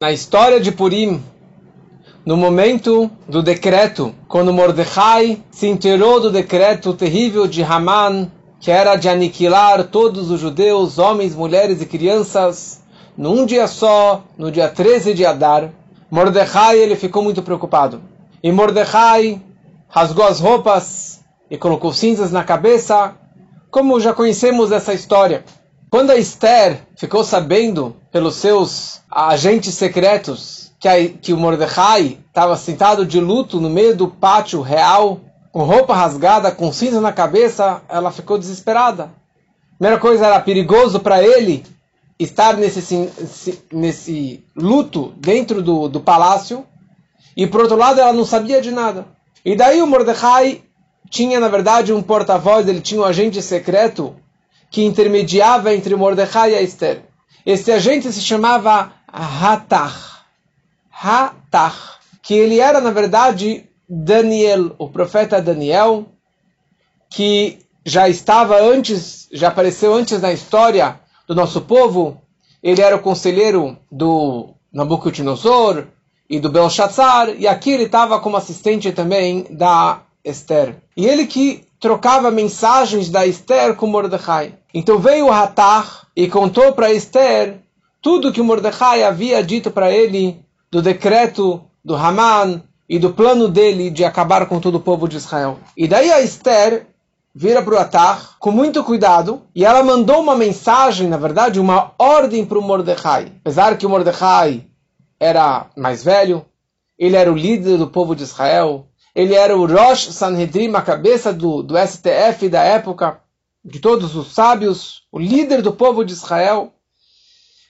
Na história de Purim, no momento do decreto, quando Mordecai se inteirou do decreto terrível de Haman, que era de aniquilar todos os judeus, homens, mulheres e crianças, num dia só, no dia 13 de Adar, Mordecai ele ficou muito preocupado. E Mordecai rasgou as roupas e colocou cinzas na cabeça, como já conhecemos essa história. Quando a Esther ficou sabendo pelos seus agentes secretos que, a, que o Mordecai estava sentado de luto no meio do pátio real, com roupa rasgada, com cinza na cabeça, ela ficou desesperada. Primeira coisa era perigoso para ele estar nesse, nesse luto dentro do, do palácio, e por outro lado ela não sabia de nada. E daí o Mordecai tinha, na verdade, um porta-voz, ele tinha um agente secreto que intermediava entre Mordecai e Esther. Esse agente se chamava Hatach. Hatach. Que ele era, na verdade, Daniel, o profeta Daniel, que já estava antes, já apareceu antes na história do nosso povo. Ele era o conselheiro do Nabucodonosor e do Belshazzar, e aqui ele estava como assistente também da Esther. E ele que trocava mensagens da Esther com Mordecai. Então veio o Hatar e contou para Esther tudo que Mordecai havia dito para ele do decreto do Haman e do plano dele de acabar com todo o povo de Israel. E daí a Esther vira para o Atar com muito cuidado e ela mandou uma mensagem, na verdade, uma ordem para o Mordecai. Apesar que o Mordecai era mais velho, ele era o líder do povo de Israel, ele era o Rosh Sanhedrin, a cabeça do, do STF da época, de todos os sábios, o líder do povo de Israel.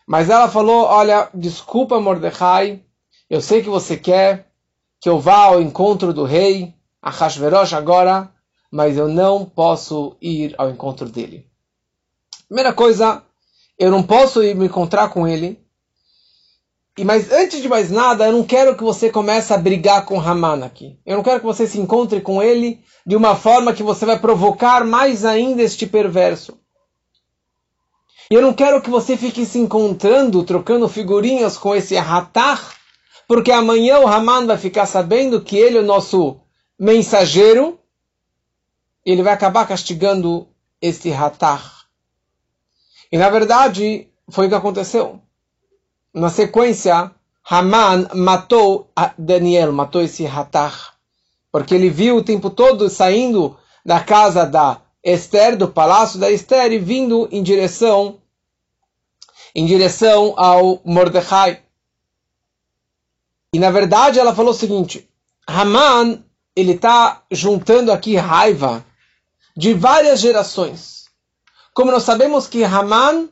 Mas ela falou: Olha, desculpa, Mordecai, eu sei que você quer que eu vá ao encontro do rei, Ahashverosh, agora, mas eu não posso ir ao encontro dele. Primeira coisa, eu não posso ir me encontrar com ele, e mas antes de mais nada, eu não quero que você comece a brigar com Haman aqui. Eu não quero que você se encontre com ele de uma forma que você vai provocar mais ainda este perverso. E eu não quero que você fique se encontrando, trocando figurinhas com esse Hatar, porque amanhã o Haman vai ficar sabendo que ele é o nosso mensageiro, e ele vai acabar castigando este Hatar. E na verdade, foi o que aconteceu na sequência, Haman matou Daniel, matou esse Hatach, porque ele viu o tempo todo saindo da casa da Esther, do palácio da Esther, e vindo em direção em direção ao Mordecai. E na verdade ela falou o seguinte: Haman ele está juntando aqui raiva de várias gerações. Como nós sabemos que Haman,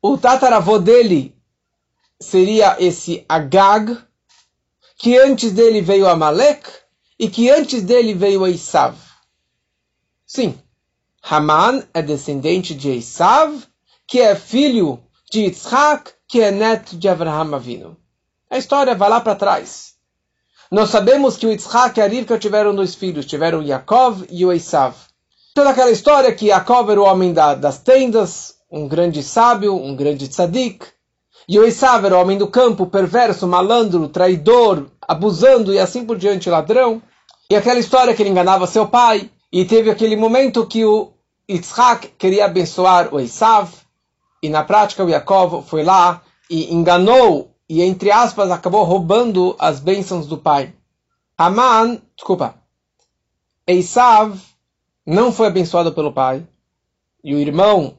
o tataravô dele, seria esse Agag, que antes dele veio Amalek e que antes dele veio Esav. Sim, Haman é descendente de Esav, que é filho de Yitzhak, que é neto de Abraham Avinu. A história vai lá para trás. Nós sabemos que o Yitzhak e a Rivka tiveram dois filhos, tiveram Yaakov e o Esav. Toda aquela história que Yaakov era o homem da, das tendas, um grande sábio, um grande tzadik, e o Esav era o homem do campo, perverso, malandro, traidor, abusando e assim por diante, ladrão. E aquela história que ele enganava seu pai. E teve aquele momento que o Yitzhak queria abençoar o Esav. E na prática o Yaakov foi lá e enganou e, entre aspas, acabou roubando as bênçãos do pai. Aman, desculpa, Esav não foi abençoado pelo pai. E o irmão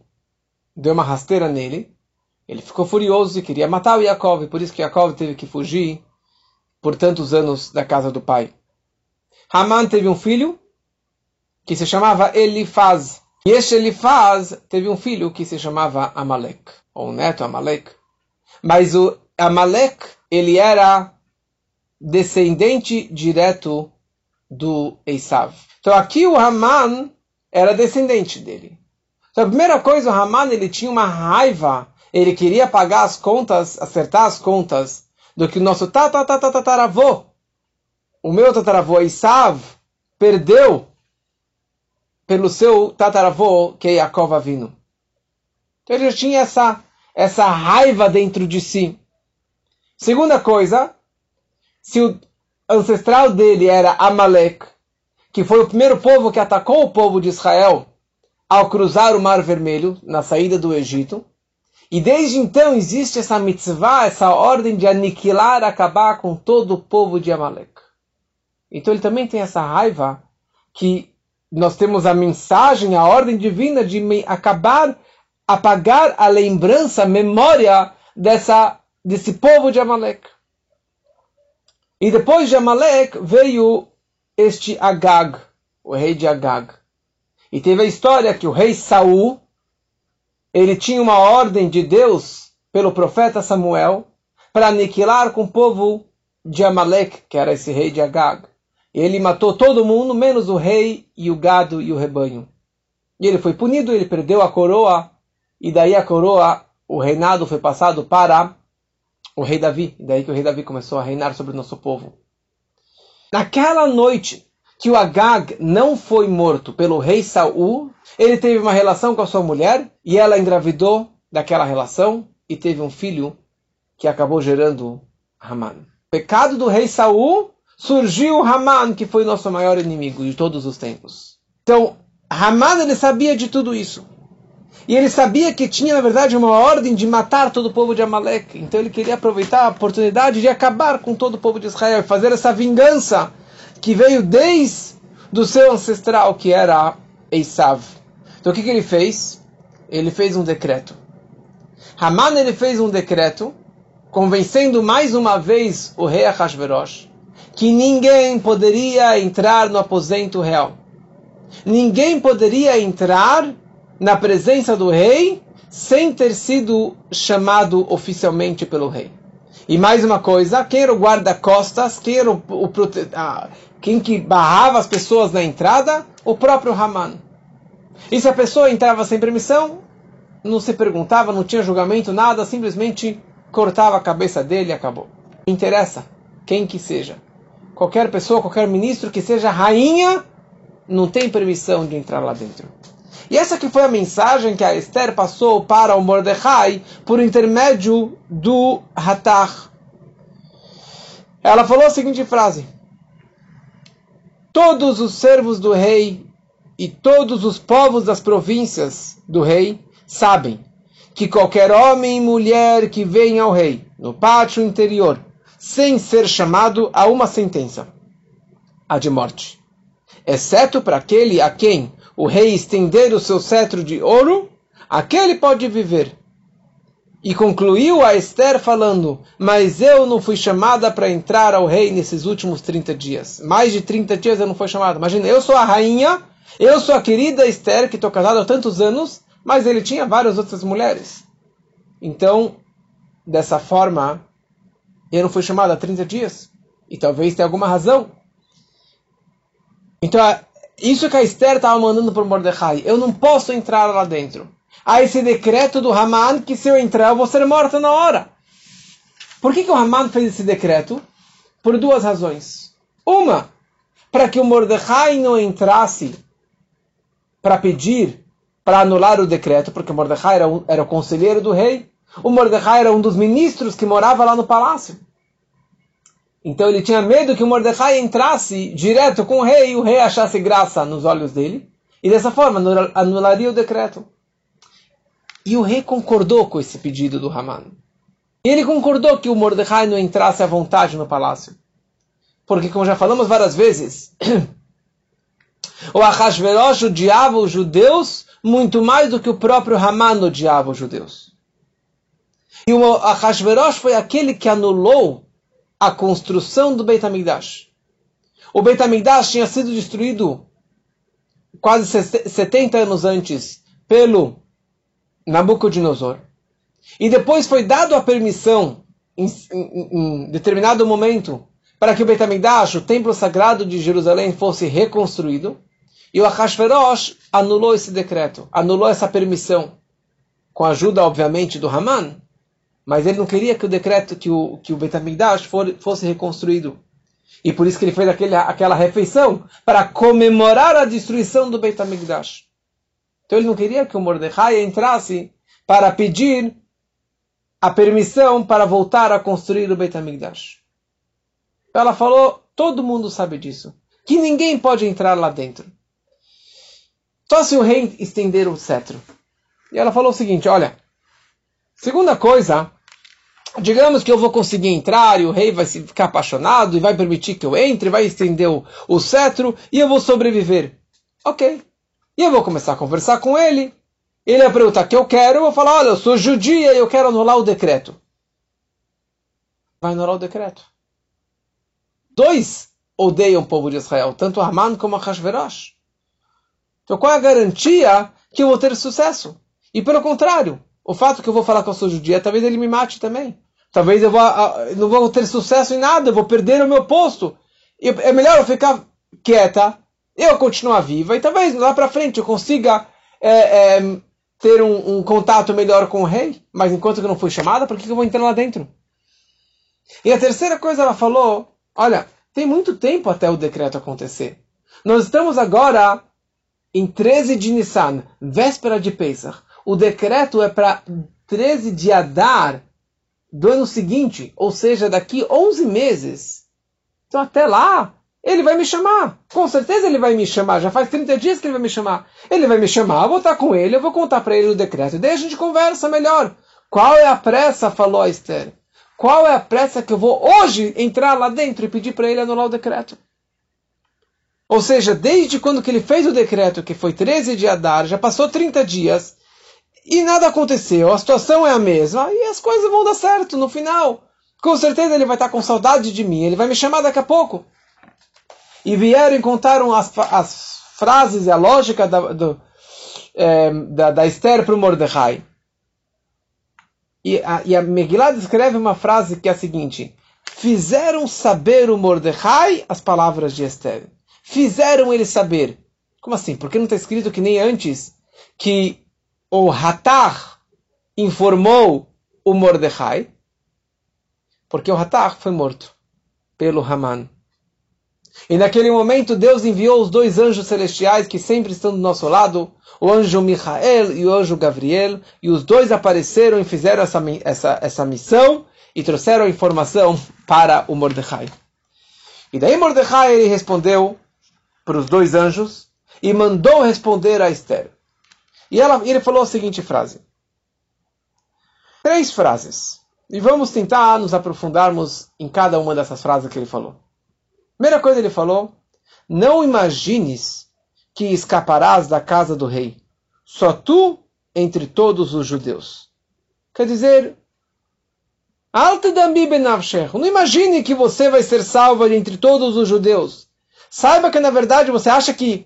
deu uma rasteira nele. Ele ficou furioso e queria matar o Yaakov, por isso que Yaakov teve que fugir por tantos anos da casa do pai. Haman teve um filho que se chamava Elifaz. E este Elifaz teve um filho que se chamava Amalek, ou um neto Amalek. Mas o Amalek, ele era descendente direto do Esav. Então aqui o Haman era descendente dele. Então a primeira coisa, o Haman ele tinha uma raiva ele queria pagar as contas, acertar as contas do que o nosso tataravô, o meu tataravô Isav, perdeu pelo seu tataravô, que é Yaakov Avinu. Então ele já tinha essa, essa raiva dentro de si. Segunda coisa, se o ancestral dele era Amalek, que foi o primeiro povo que atacou o povo de Israel ao cruzar o Mar Vermelho na saída do Egito, e desde então existe essa mitzvah, essa ordem de aniquilar, acabar com todo o povo de Amalek. Então ele também tem essa raiva que nós temos a mensagem, a ordem divina de acabar, apagar a lembrança, a memória dessa, desse povo de Amalek. E depois de Amalek veio este Agag, o rei de Agag. E teve a história que o rei Saul, ele tinha uma ordem de Deus pelo profeta Samuel para aniquilar com o povo de Amalek, que era esse rei de Agag. Ele matou todo mundo, menos o rei e o gado e o rebanho. E ele foi punido, ele perdeu a coroa, e daí a coroa, o reinado foi passado para o rei Davi. Daí que o rei Davi começou a reinar sobre o nosso povo. Naquela noite que o Agag não foi morto pelo rei Saul, ele teve uma relação com a sua mulher e ela engravidou daquela relação e teve um filho que acabou gerando Haman. Pecado do rei Saul surgiu Haman, que foi nosso maior inimigo de todos os tempos. Então, Haman ele sabia de tudo isso. E ele sabia que tinha, na verdade, uma ordem de matar todo o povo de Amalek. Então ele queria aproveitar a oportunidade de acabar com todo o povo de Israel e fazer essa vingança que veio desde do seu ancestral, que era Esav. Então o que, que ele fez? Ele fez um decreto. Haman ele fez um decreto, convencendo mais uma vez o rei Ahasverosh que ninguém poderia entrar no aposento real. Ninguém poderia entrar na presença do rei sem ter sido chamado oficialmente pelo rei. E mais uma coisa, quem era o guarda-costas, quem era o, o quem que barrava as pessoas na entrada? O próprio Haman. E se a pessoa entrava sem permissão, não se perguntava, não tinha julgamento, nada, simplesmente cortava a cabeça dele e acabou. Não interessa quem que seja. Qualquer pessoa, qualquer ministro que seja rainha, não tem permissão de entrar lá dentro. E essa que foi a mensagem que a Esther passou para o Mordecai por intermédio do Hatach. Ela falou a seguinte frase: Todos os servos do rei e todos os povos das províncias do rei sabem que qualquer homem e mulher que venha ao rei no pátio interior sem ser chamado a uma sentença, a de morte, exceto para aquele a quem o rei estender o seu cetro de ouro, aquele pode viver. E concluiu a Esther falando: Mas eu não fui chamada para entrar ao rei nesses últimos 30 dias. Mais de 30 dias eu não fui chamada. Imagina, eu sou a rainha, eu sou a querida Esther, que estou casada há tantos anos, mas ele tinha várias outras mulheres. Então, dessa forma, eu não fui chamada há 30 dias. E talvez tenha alguma razão. Então, isso que a Esther estava mandando para Mordecai. Eu não posso entrar lá dentro. Há esse decreto do Haman que se eu entrar eu vou ser morta na hora. Por que, que o Haman fez esse decreto? Por duas razões. Uma, para que o Mordecai não entrasse para pedir, para anular o decreto, porque o Mordecai era, era o conselheiro do rei. O Mordecai era um dos ministros que morava lá no palácio. Então ele tinha medo que o Mordecai entrasse direto com o rei e o rei achasse graça nos olhos dele. E dessa forma anularia o decreto. E o rei concordou com esse pedido do Haman. Ele concordou que o Mordecai não entrasse à vontade no palácio. Porque, como já falamos várias vezes, o Ahasverosh odiava os judeus muito mais do que o próprio Haman odiava os judeus. E o Ahasverosh foi aquele que anulou a construção do Beit HaMikdash. O Beit HaMikdash tinha sido destruído quase 70 anos antes pelo Nabucodonosor. E depois foi dado a permissão, em, em, em determinado momento, para que o Beit HaMikdash, o templo sagrado de Jerusalém, fosse reconstruído. E o Ahasverosh anulou esse decreto, anulou essa permissão, com a ajuda, obviamente, do Haman, mas ele não queria que o decreto, que o, que o Betamigdash fosse reconstruído. E por isso que ele fez aquele, aquela refeição para comemorar a destruição do Betamigdash. Então ele não queria que o Mordecai entrasse para pedir a permissão para voltar a construir o Beit HaMikdash. Ela falou, todo mundo sabe disso, que ninguém pode entrar lá dentro. Só se o rei estender o cetro. E ela falou o seguinte, olha, segunda coisa, digamos que eu vou conseguir entrar e o rei vai ficar apaixonado e vai permitir que eu entre, vai estender o, o cetro e eu vou sobreviver. Ok. E eu vou começar a conversar com ele ele vai perguntar o que eu quero, eu vou falar, olha, eu sou judia e eu quero anular o decreto. Vai anular o decreto. Dois odeiam o povo de Israel, tanto Haman como Hashverosh. Então qual é a garantia que eu vou ter sucesso? E pelo contrário, o fato que eu vou falar que eu sou judia, talvez ele me mate também. Talvez eu vou, não vou ter sucesso em nada, eu vou perder o meu posto. É melhor eu ficar quieta, eu continuar viva, e talvez lá para frente eu consiga é, é, ter um, um, contato melhor com o rei, mas enquanto eu não fui chamada, por que eu vou entrar lá dentro? E a terceira coisa ela falou: olha, tem muito tempo até o decreto acontecer. Nós estamos agora em 13 de Nissan, véspera de Pesach. O decreto é para 13 de Adar do ano seguinte, ou seja, daqui 11 meses. Então até lá, ele vai me chamar. Com certeza ele vai me chamar. Já faz 30 dias que ele vai me chamar. Ele vai me chamar, eu vou estar com ele, eu vou contar para ele o decreto. E daí a gente conversa melhor. Qual é a pressa? Falou a Esther. Qual é a pressa que eu vou hoje entrar lá dentro e pedir para ele anular o decreto? Ou seja, desde quando que ele fez o decreto, que foi 13 de Adar, já passou 30 dias e nada aconteceu. A situação é a mesma e as coisas vão dar certo no final. Com certeza ele vai estar com saudade de mim, ele vai me chamar daqui a pouco e vieram e contaram as, as frases e a lógica da, do, é, da, da Esther para o Mordecai. E a, e a Megillah descreve uma frase que é a seguinte: Fizeram saber o Mordecai as palavras de Esther. Fizeram ele saber. Como assim? Porque não está escrito que nem antes que o Hatar informou o Mordecai? Porque o Hatar foi morto pelo Haman. E naquele momento Deus enviou os dois anjos celestiais que sempre estão do nosso lado, o anjo Michael e o anjo Gabriel, e os dois apareceram e fizeram essa, essa, essa missão e trouxeram a informação para o Mordecai. E daí Mordecai ele respondeu para os dois anjos e mandou responder a Esther. E ela, ele falou a seguinte frase. Três frases. E vamos tentar nos aprofundarmos em cada uma dessas frases que ele falou. Primeira coisa ele falou: Não imagines que escaparás da casa do rei, só tu entre todos os judeus. Quer dizer, não imagine que você vai ser salvo entre todos os judeus. Saiba que na verdade você acha que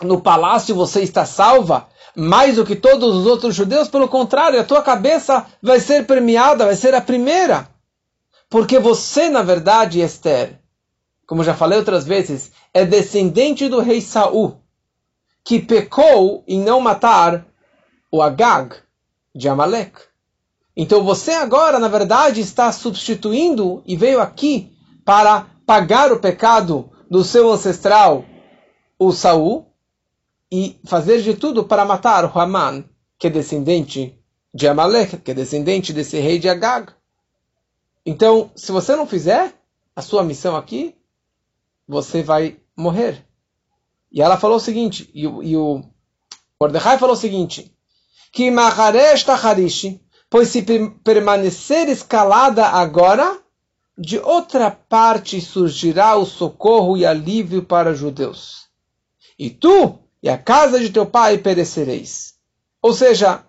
no palácio você está salva mais do que todos os outros judeus. Pelo contrário, a tua cabeça vai ser premiada, vai ser a primeira. Porque você, na verdade, Esther, como já falei outras vezes, é descendente do rei Saul, que pecou em não matar o Agag de Amalek. Então você agora, na verdade, está substituindo e veio aqui para pagar o pecado do seu ancestral, o Saul, e fazer de tudo para matar o Haman, que é descendente de Amalek, que é descendente desse rei de Agag. Então, se você não fizer a sua missão aqui, você vai morrer. E ela falou o seguinte, e, e o Mordecai falou o seguinte, que Maharesh pois se permanecer escalada agora, de outra parte surgirá o socorro e alívio para judeus. E tu e a casa de teu pai perecereis. Ou seja,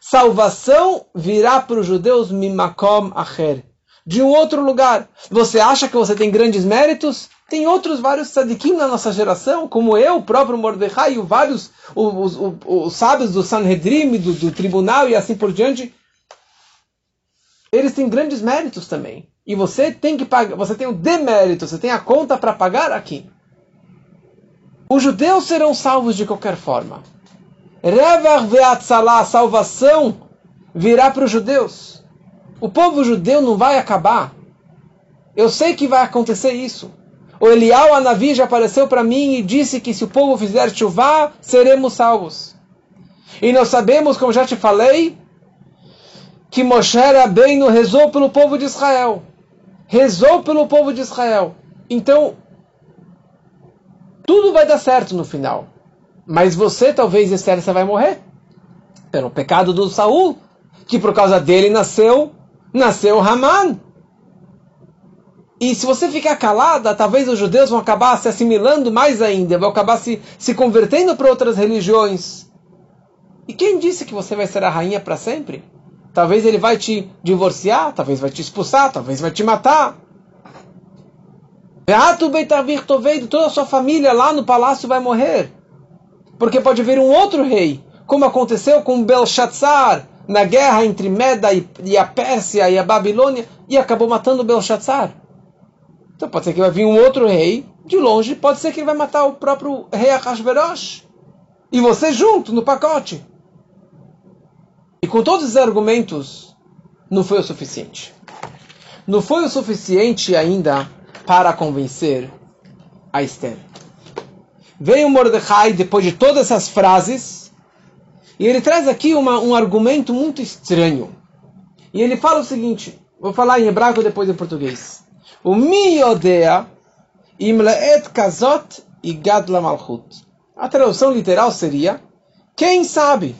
Salvação virá para os judeus mimakom acher de um outro lugar. Você acha que você tem grandes méritos? Tem outros vários tzadikim na nossa geração, como eu, o próprio Mordecai, e vários os, os, os, sábios do Sanhedrin, do, do tribunal e assim por diante. Eles têm grandes méritos também. E você tem que pagar, você tem o demérito, você tem a conta para pagar aqui. Os judeus serão salvos de qualquer forma. Revar ve'atzalá, salvação virá para os judeus. O povo judeu não vai acabar. Eu sei que vai acontecer isso. O Elial Anavi já apareceu para mim e disse que se o povo fizer chuva, seremos salvos. E nós sabemos, como já te falei, que Moshe Rabbeinu rezou pelo povo de Israel. Rezou pelo povo de Israel. Então, tudo vai dar certo no final. Mas você, talvez, Esther, você vai morrer. Pelo pecado do Saul, que por causa dele nasceu, nasceu Haman. E se você ficar calada, talvez os judeus vão acabar se assimilando mais ainda, vão acabar se, se convertendo para outras religiões. E quem disse que você vai ser a rainha para sempre? Talvez ele vai te divorciar, talvez vai te expulsar, talvez vai te matar. Toda a sua família lá no palácio vai morrer. Porque pode vir um outro rei, como aconteceu com Belshazzar na guerra entre Meda e a Pérsia e a Babilônia, e acabou matando Belshazzar. Então pode ser que vai vir um outro rei de longe, pode ser que ele vai matar o próprio rei Ahasverosh. E você junto no pacote. E com todos os argumentos, não foi o suficiente. Não foi o suficiente ainda para convencer a Esther. Veio Mordecai depois de todas essas frases e ele traz aqui uma, um argumento muito estranho. E ele fala o seguinte: vou falar em hebraico depois em português. O miodea imleet kazot igad malchut. A tradução literal seria: quem sabe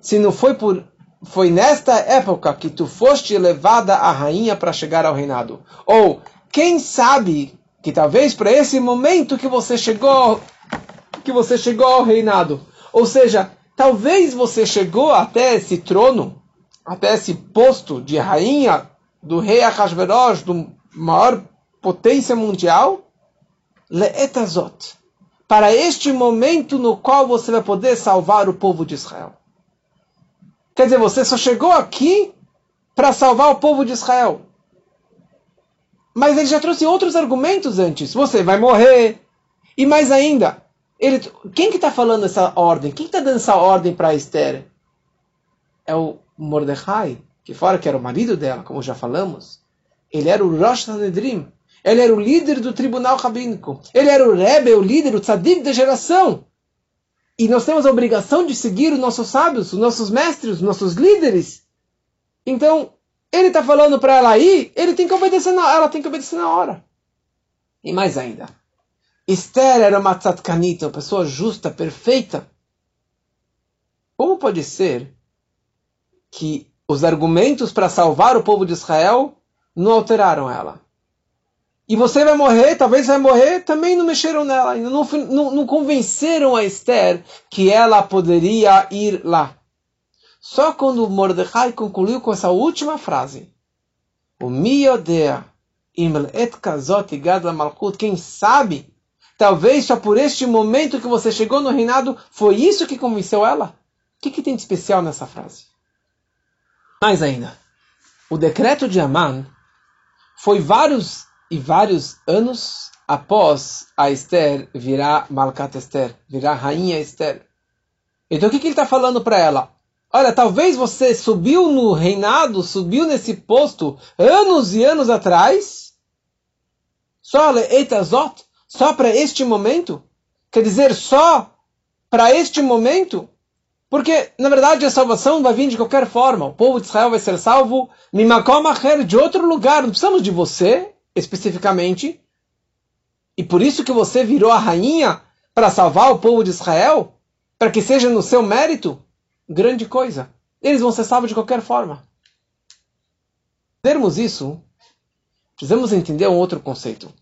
se não foi por foi nesta época que tu foste levada a rainha para chegar ao reinado. Ou, quem sabe que talvez para esse momento que você chegou, que você chegou ao reinado. Ou seja, talvez você chegou até esse trono, até esse posto de rainha do rei Ahasverosh, do maior potência mundial, leetazot, para este momento no qual você vai poder salvar o povo de Israel. Quer dizer, você só chegou aqui para salvar o povo de Israel. Mas ele já trouxe outros argumentos antes. Você vai morrer. E mais ainda, ele, quem que está falando essa ordem? Quem está dando essa ordem para Esther? É o Mordecai, que fora que era o marido dela, como já falamos. Ele era o Rosh Sanedrim. Ele era o líder do tribunal rabínico. Ele era o Rebbe, o líder, o tzadik da geração. E nós temos a obrigação de seguir os nossos sábios, os nossos mestres, os nossos líderes. Então, ele está falando para ela ir, ele tem que obedecer na, ela tem que obedecer na hora. E mais ainda, Esther era uma tzatkanita, uma pessoa justa, perfeita. Como pode ser que os argumentos para salvar o povo de Israel não alteraram ela? E você vai morrer, talvez vai morrer, também não mexeram nela, não, não, não convenceram a Esther que ela poderia ir lá. Só quando Mordecai concluiu com essa última frase, o miodea imel et kazot gadla malchut, quem sabe, talvez só por este momento que você chegou no reinado, foi isso que convenceu ela? O que, que tem de especial nessa frase? Mais ainda, o decreto de Aman foi vários e vários anos após a Esther virar Malkat Esther, virar Rainha Esther. Então o que, que ele está falando para ela? Olha, talvez você subiu no reinado, subiu nesse posto anos e anos atrás, só Eitazot, só para este momento? Quer dizer, só para este momento? Porque, na verdade, a salvação vai vir de qualquer forma. O povo de Israel vai ser salvo de outro lugar. Não precisamos de você, especificamente, e por isso que você virou a rainha para salvar o povo de Israel, para que seja no seu mérito, grande coisa. Eles vão ser salvos de qualquer forma. Termos isso, precisamos entender um outro conceito.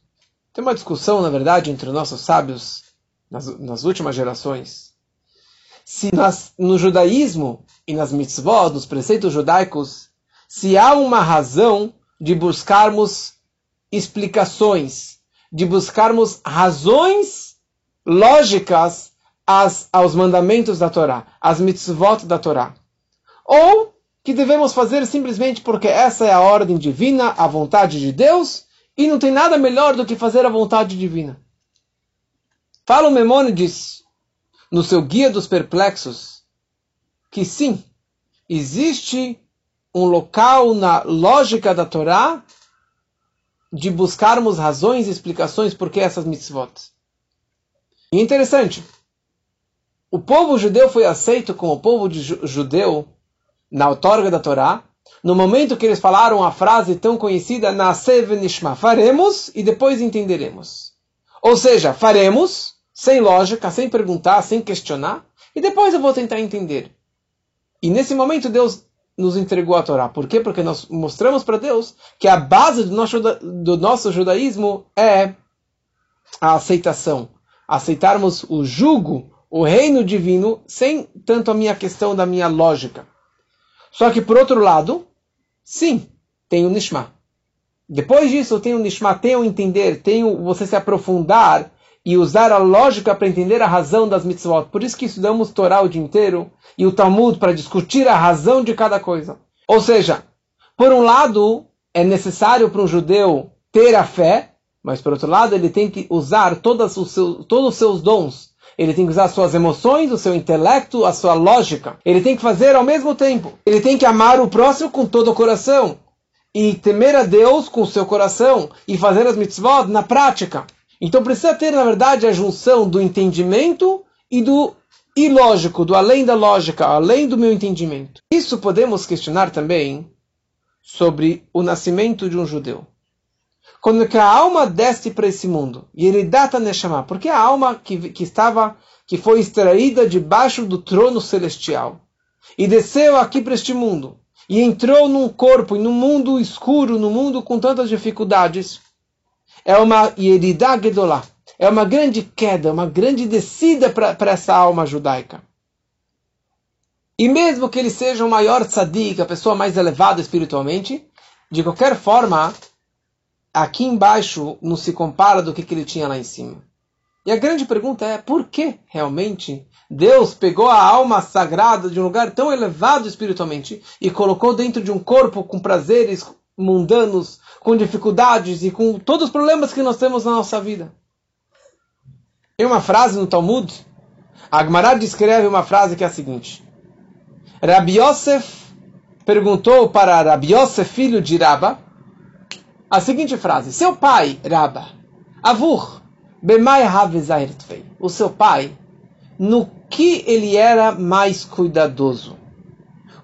Tem uma discussão, na verdade, entre nossos sábios nas, nas últimas gerações. Se nas, no judaísmo e nas mitzvot, nos preceitos judaicos, se há uma razão de buscarmos explicações, de buscarmos razões lógicas às, aos mandamentos da Torá, às mitzvot da Torá. Ou que devemos fazer simplesmente porque essa é a ordem divina, a vontade de Deus, e não tem nada melhor do que fazer a vontade divina. Fala o Memônides, no seu Guia dos Perplexos, que sim, existe um local na lógica da Torá de buscarmos razões e explicações por que essas mitzvot. E interessante, o povo judeu foi aceito como povo judeu na outorga da Torá, no momento que eles falaram a frase tão conhecida, Nasev Nishma, faremos e depois entenderemos. Ou seja, faremos, sem lógica, sem perguntar, sem questionar, e depois eu vou tentar entender. E nesse momento Deus nos entregou a Torá. Por quê? Porque nós mostramos para Deus que a base do nosso, do nosso judaísmo é a aceitação. Aceitarmos o jugo, o reino divino, sem tanto a minha questão da minha lógica. Só que, por outro lado, sim, tem o Nishma. Depois disso, tem o Nishma, tem o entender, tem o você se aprofundar e usar a lógica para entender a razão das mitzvot. Por isso que estudamos Torá o dia inteiro e o Talmud para discutir a razão de cada coisa. Ou seja, por um lado, é necessário para um judeu ter a fé, mas por outro lado, ele tem que usar todos os seus, todos os seus dons ele tem que usar suas emoções, o seu intelecto, a sua lógica. Ele tem que fazer ao mesmo tempo. Ele tem que amar o próximo com todo o coração. E temer a Deus com o seu coração. E fazer as mitzvot na prática. Então precisa ter, na verdade, a junção do entendimento e do ilógico, do além da lógica, além do meu entendimento. Isso podemos questionar também sobre o nascimento de um judeu quando que a alma desce para esse mundo e ele data Neshama, porque a alma que, que estava, que foi extraída debaixo do trono celestial e desceu aqui para este mundo e entrou num corpo, num mundo escuro, num mundo com tantas dificuldades, é uma Yerida Gedolá, é uma grande queda, uma grande descida para essa alma judaica. E mesmo que ele seja o maior tzadik, a pessoa mais elevada espiritualmente, de qualquer forma, aqui embaixo não se compara do que, que ele tinha lá em cima. E a grande pergunta é, por que realmente Deus pegou a alma sagrada de um lugar tão elevado espiritualmente e colocou dentro de um corpo com prazeres mundanos, com dificuldades e com todos os problemas que nós temos na nossa vida? Tem uma frase no Talmud, Agmará descreve uma frase que é a seguinte: Rabi Yosef perguntou para Rabi Yosef, filho de Rabba, a seguinte frase: Seu pai, Rabba, Avur, Bemai Havezairtvei, o seu pai, no que ele era mais cuidadoso?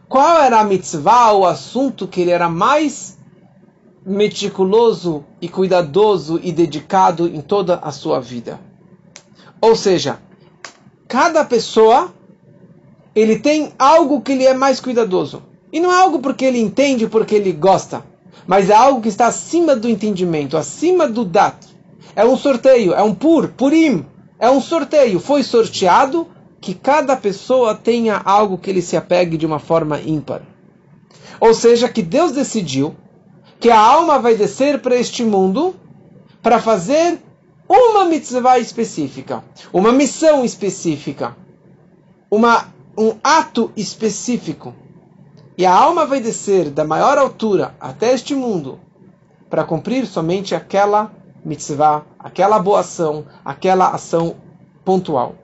Qual era a mitzvah, o assunto que ele era mais meticuloso e cuidadoso e dedicado em toda a sua vida? Ou seja, cada pessoa ele tem algo que ele é mais cuidadoso. E não é algo porque ele entende, porque ele gosta mas é algo que está acima do entendimento, acima do dat. É um sorteio, é um pur, purim, é um sorteio. Foi sorteado que cada pessoa tenha algo que ele se apegue de uma forma ímpar. Ou seja, que Deus decidiu que a alma vai descer para este mundo para fazer uma mitzvah específica, uma missão específica, uma, um ato específico. E a alma vai descer da maior altura até este mundo para cumprir somente aquela mitzvah, aquela boa ação, aquela ação pontual.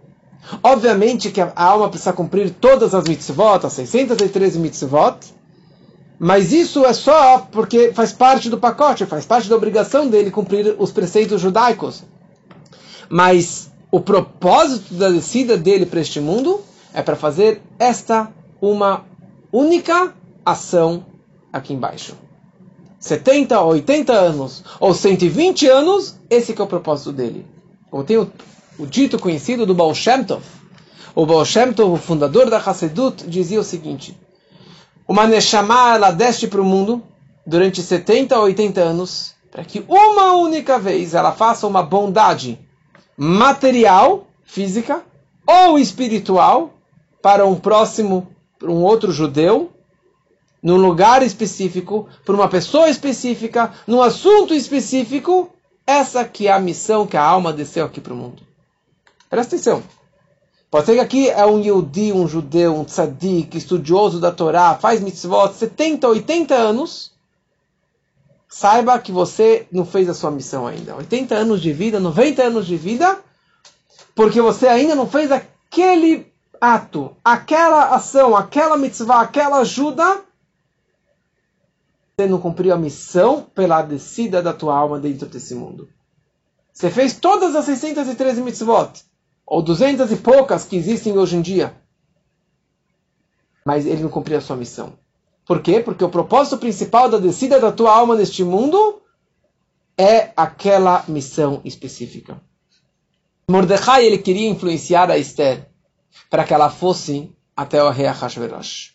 Obviamente que a alma precisa cumprir todas as mitzvot, as 613 mitzvot, mas isso é só porque faz parte do pacote, faz parte da obrigação dele cumprir os preceitos judaicos. Mas o propósito da descida dele para este mundo é para fazer esta uma única ação aqui embaixo. 70, 80 anos ou 120 anos, esse é o propósito dele. Como tem o, o dito conhecido do Baal Shem Tov. O Baal Shem Tov, o fundador da Hassedut, dizia o seguinte: Uma Neshama, ela desce para o mundo durante 70 ou 80 anos, para que uma única vez ela faça uma bondade material, física, ou espiritual, para um próximo um outro judeu, num lugar específico, para uma pessoa específica, num assunto específico, essa que é a missão que a alma desceu aqui para o mundo. Presta atenção. Pode ser que aqui é um Yehudi, um judeu, um tzadik, estudioso da Torá, faz mitzvot 70, 80 anos. Saiba que você não fez a sua missão ainda. 80 anos de vida, 90 anos de vida, porque você ainda não fez aquele ato, aquela ação, aquela mitzvah, aquela ajuda, você não cumpriu a missão pela descida da tua alma dentro desse mundo. Você fez todas as 613 mitzvot, ou duzentas e poucas que existem hoje em dia. Mas ele não cumpriu a sua missão. Por quê? Porque o propósito principal da descida da tua alma neste mundo é aquela missão específica. Mordecai ele queria influenciar a Esther para que ela fosse até o rei Ahashverosh.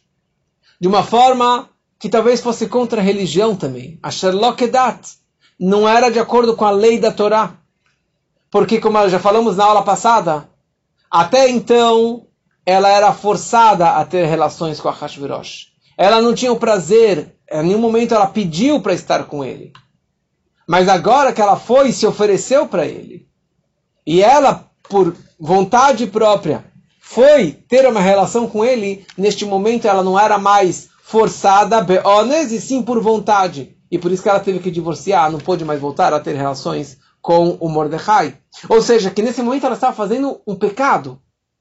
De uma forma que talvez fosse contra a religião também. A Sherlock não era de acordo com a lei da Torá. Porque, como já falamos na aula passada, até então ela era forçada a ter relações com a Hashverosh. Ela não tinha o prazer, em nenhum momento ela pediu para estar com ele. Mas agora que ela foi e se ofereceu para ele, e ela, por vontade própria, foi ter uma relação com ele, neste momento ela não era mais forçada, beones, e sim por vontade. E por isso que ela teve que divorciar, não pôde mais voltar a ter relações com o Mordecai. Ou seja, que nesse momento ela estava fazendo um pecado.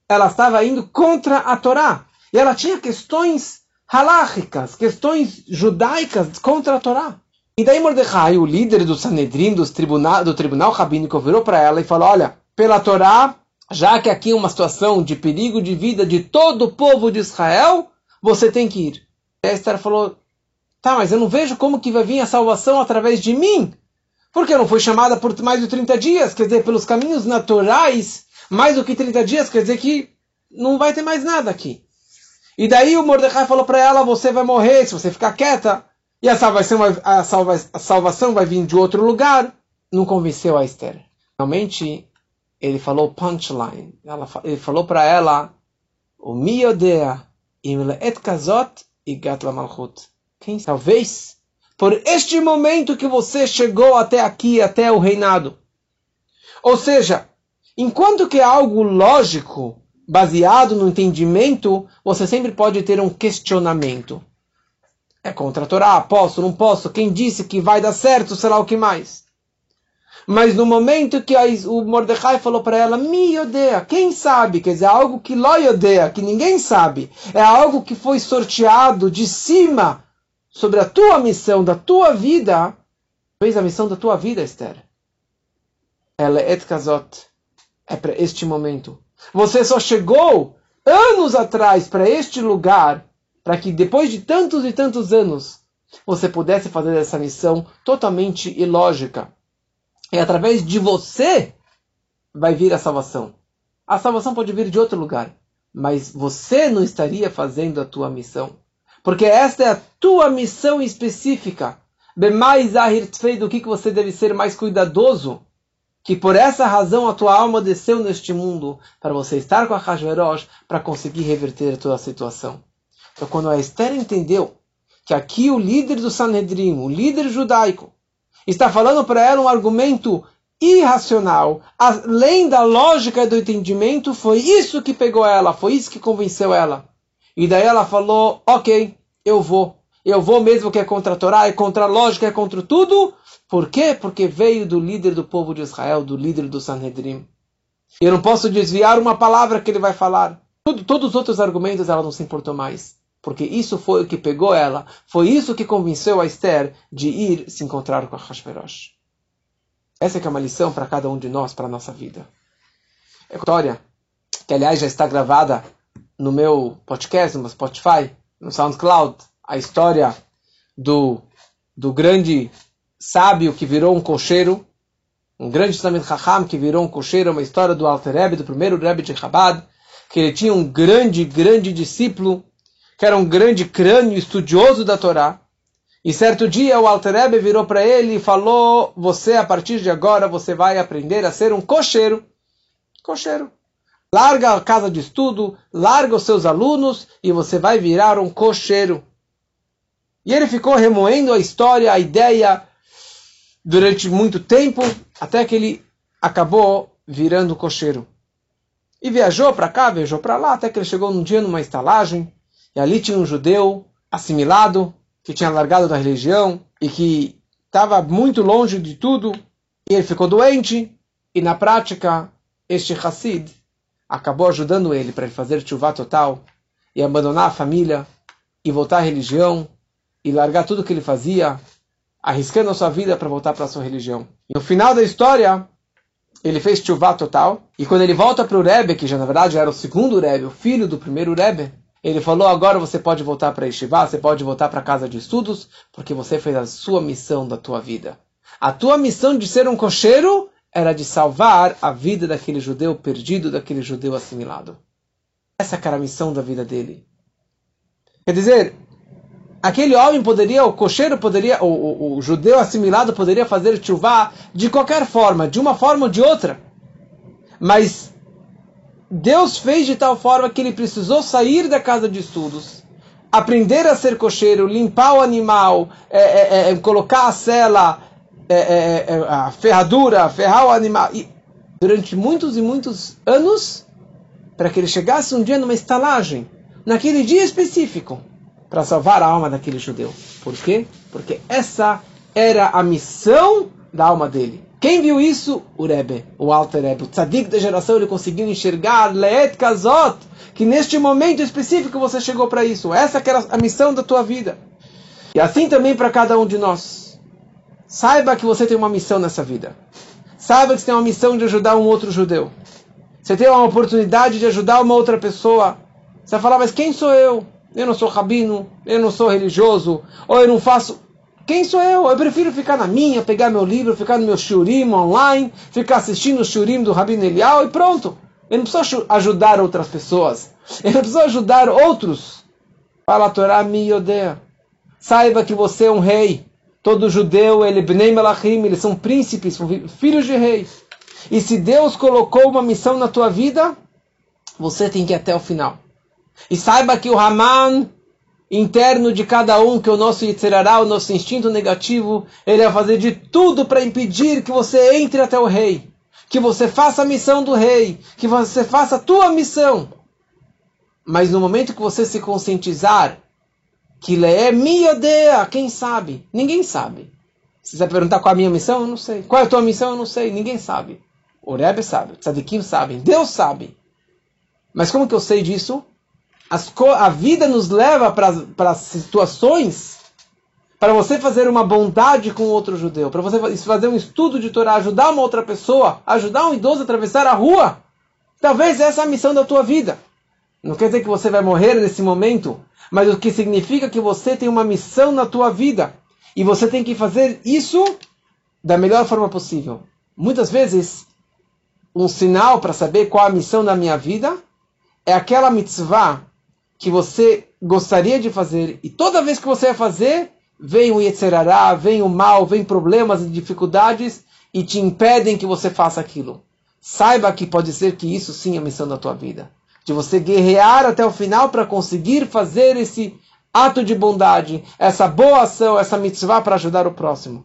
Ela estava indo contra a Torá. E ela tinha questões halachicas, questões judaicas contra a Torá. E daí Mordecai, o líder do Sanedrim, do tribunal, do tribunal rabínico, virou para ela e falou: Olha, pela Torá, já que aqui é uma situação de perigo de vida de todo o povo de Israel, você tem que ir. E a Esther falou: Tá, mas eu não vejo como que vai vir a salvação através de mim. Porque eu não fui chamada por mais de 30 dias, quer dizer, pelos caminhos naturais, mais do que 30 dias, quer dizer que não vai ter mais nada aqui. E daí o Mordecai falou para ela: Você vai morrer se você ficar quieta. E a salvação, vai, a, salva, a salvação vai vir de outro lugar. Não convenceu a Esther. Realmente, ele falou punchline. Ela, ele falou para ela: O miodea et kazot igat la malchut. Quem talvez por este momento que você chegou até aqui, até o reinado. Ou seja, enquanto que é algo lógico, baseado no entendimento, você sempre pode ter um questionamento. É contra a Torá, posso, não posso, quem disse que vai dar certo, sei lá o que mais. Mas no momento que o Mordecai falou para ela, mi odeia, quem sabe? Quer dizer, algo que lo odeia, que ninguém sabe. É algo que foi sorteado de cima sobre a tua missão, da tua vida. Fez a missão da tua vida, Esther. Ela é et kazot. É para este momento. Você só chegou anos atrás para este lugar para que depois de tantos e tantos anos você pudesse fazer essa missão totalmente ilógica. E através de você vai vir a salvação. A salvação pode vir de outro lugar, mas você não estaria fazendo a tua missão. Porque esta é a tua missão específica. Bemais ahir do que você deve ser mais cuidadoso que por essa razão a tua alma desceu neste mundo para você estar com a Hashverosh para conseguir reverter a tua situação. Então, quando a Esther entendeu que aqui o líder do Sanhedrin, o líder judaico, está falando para ela um argumento irracional, além da lógica do entendimento, foi isso que pegou ela, foi isso que convenceu ela. E daí ela falou: Ok, eu vou. Eu vou mesmo que é contra a Torá, é contra a lógica, é contra tudo, por quê? Porque veio do líder do povo de Israel, do líder do Sanhedrin. Eu não posso desviar uma palavra que ele vai falar. Todos os outros argumentos ela não se importou mais. Porque isso foi o que pegou ela. Foi isso que convenceu a Esther de ir se encontrar com a Hashverosh. Essa é, é uma lição para cada um de nós, para a nossa vida. É história que, aliás, já está gravada no meu podcast, no Spotify, no SoundCloud. A história do, do grande sábio que virou um cocheiro, um grande Talmud Chacham que virou um cocheiro, uma história do Alter Rebbe, do primeiro Rebbe de Chabad, que ele tinha um grande, grande discípulo, que era um grande crânio estudioso da Torá. E certo dia o Alter Rebbe virou para ele e falou: Você, a partir de agora, você vai aprender a ser um cocheiro. Cocheiro. Larga a casa de estudo, larga os seus alunos e você vai virar um cocheiro. E ele ficou remoendo a história, a ideia, durante muito tempo, até que ele acabou virando cocheiro. E viajou para cá, viajou para lá, até que ele chegou num dia numa estalagem, e ali tinha um judeu assimilado, que tinha largado da religião e que estava muito longe de tudo, e ele ficou doente, e na prática, este Hassid acabou ajudando ele para ele fazer chuva total e abandonar a família e voltar à religião e largar tudo que ele fazia arriscando a sua vida para voltar para a sua religião. E no final da história, ele fez chuvá total, e quando ele volta para o Rebbe, que já na verdade era o segundo Rebbe, o filho do primeiro Rebbe, ele falou, agora você pode voltar para Yeshiva, você pode voltar para a casa de estudos, porque você fez a sua missão da tua vida. A tua missão de ser um cocheiro era de salvar a vida daquele judeu perdido, daquele judeu assimilado. Essa era a missão da vida dele. Quer dizer, aquele homem poderia, o cocheiro poderia, o, o, o judeu assimilado poderia fazer chuvá de qualquer forma, de uma forma ou de outra. Mas Deus fez de tal forma que ele precisou sair da casa de estudos, aprender a ser cocheiro, limpar o animal, é, é, é, colocar a cela, é, é, é, a ferradura, ferrar o animal. E durante muitos e muitos anos, para que ele chegasse um dia numa estalagem, naquele dia específico, para salvar a alma daquele judeu. Por quê? Porque essa era a missão da alma dele. Quem viu isso? O Rebbe, o Alter Rebbe, o tzadik da geração, ele conseguiu enxergar Leet Kazot, que neste momento específico você chegou para isso. Essa era a missão da tua vida. E assim também para cada um de nós. Saiba que você tem uma missão nessa vida. Saiba que você tem uma missão de ajudar um outro judeu. Você tem uma oportunidade de ajudar uma outra pessoa. Você vai falar, mas quem sou eu? Eu não sou rabino, eu não sou religioso, ou eu não faço. Quem sou eu? Eu prefiro ficar na minha, pegar meu livro, ficar no meu shurim online, ficar assistindo o shurim do Rabino Elial e pronto. Eu não preciso ajudar outras pessoas. Eu não preciso ajudar outros. Fala a Torá, mi odeia. Saiba que você é um rei. Todo judeu, ele bnei melachim, eles são príncipes, filhos de reis. E se Deus colocou uma missão na tua vida, você tem que ir até o final. E saiba que o Haman interno de cada um, que o nosso Yitzerará, o nosso instinto negativo, ele vai fazer de tudo para impedir que você entre até o rei. Que você faça a missão do rei. Que você faça a tua missão. Mas no momento que você se conscientizar que ele é miodea, quem sabe? Ninguém sabe. Se você perguntar qual é a minha missão, eu não sei. Qual é a tua missão, eu não sei. Ninguém sabe. O Rebbe sabe, o Tzadikim sabe, Deus sabe. Mas como que eu sei disso? A vida nos leva para situações para você fazer uma bondade com outro judeu, para você fazer um estudo de Torá, ajudar uma outra pessoa, ajudar um idoso a atravessar a rua. Talvez essa é a missão da tua vida. Não quer dizer que você vai morrer nesse momento, mas o que significa que você tem uma missão na tua vida e você tem que fazer isso da melhor forma possível. Muitas vezes um sinal para saber qual a missão da minha vida é aquela mitzvah que você gostaria de fazer e toda vez que você vai fazer, vem o Yetzerará, vem o mal, vem problemas e dificuldades e te impedem que você faça aquilo. Saiba que pode ser que isso sim é a missão da tua vida. De você guerrear até o final para conseguir fazer esse ato de bondade, essa boa ação, essa mitzvah para ajudar o próximo.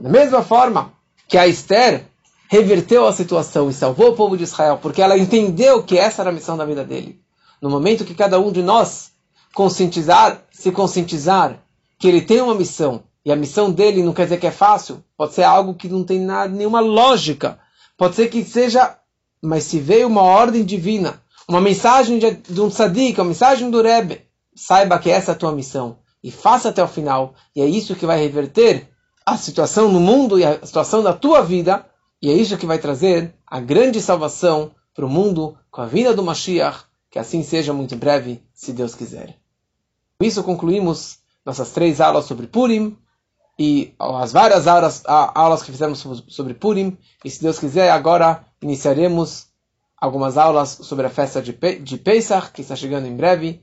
Da mesma forma que a Esther reverteu a situação e salvou o povo de Israel, porque ela entendeu que essa era a missão da vida dele. No momento que cada um de nós conscientizar, se conscientizar que ele tem uma missão, e a missão dele não quer dizer que é fácil, pode ser algo que não tem nada, nenhuma lógica, pode ser que seja, mas se veio uma ordem divina, uma mensagem de, de um tzadik, uma mensagem do Rebbe, saiba que essa é a tua missão, e faça até o final, e é isso que vai reverter a situação no mundo e a situação da tua vida, e é isso que vai trazer a grande salvação para o mundo com a vinda do Mashiach, que assim seja muito breve, se Deus quiser. Com isso concluímos nossas três aulas sobre Purim e as várias aulas, aulas que fizemos sobre Purim. E se Deus quiser, agora iniciaremos algumas aulas sobre a festa de, Pesach, que está chegando em breve.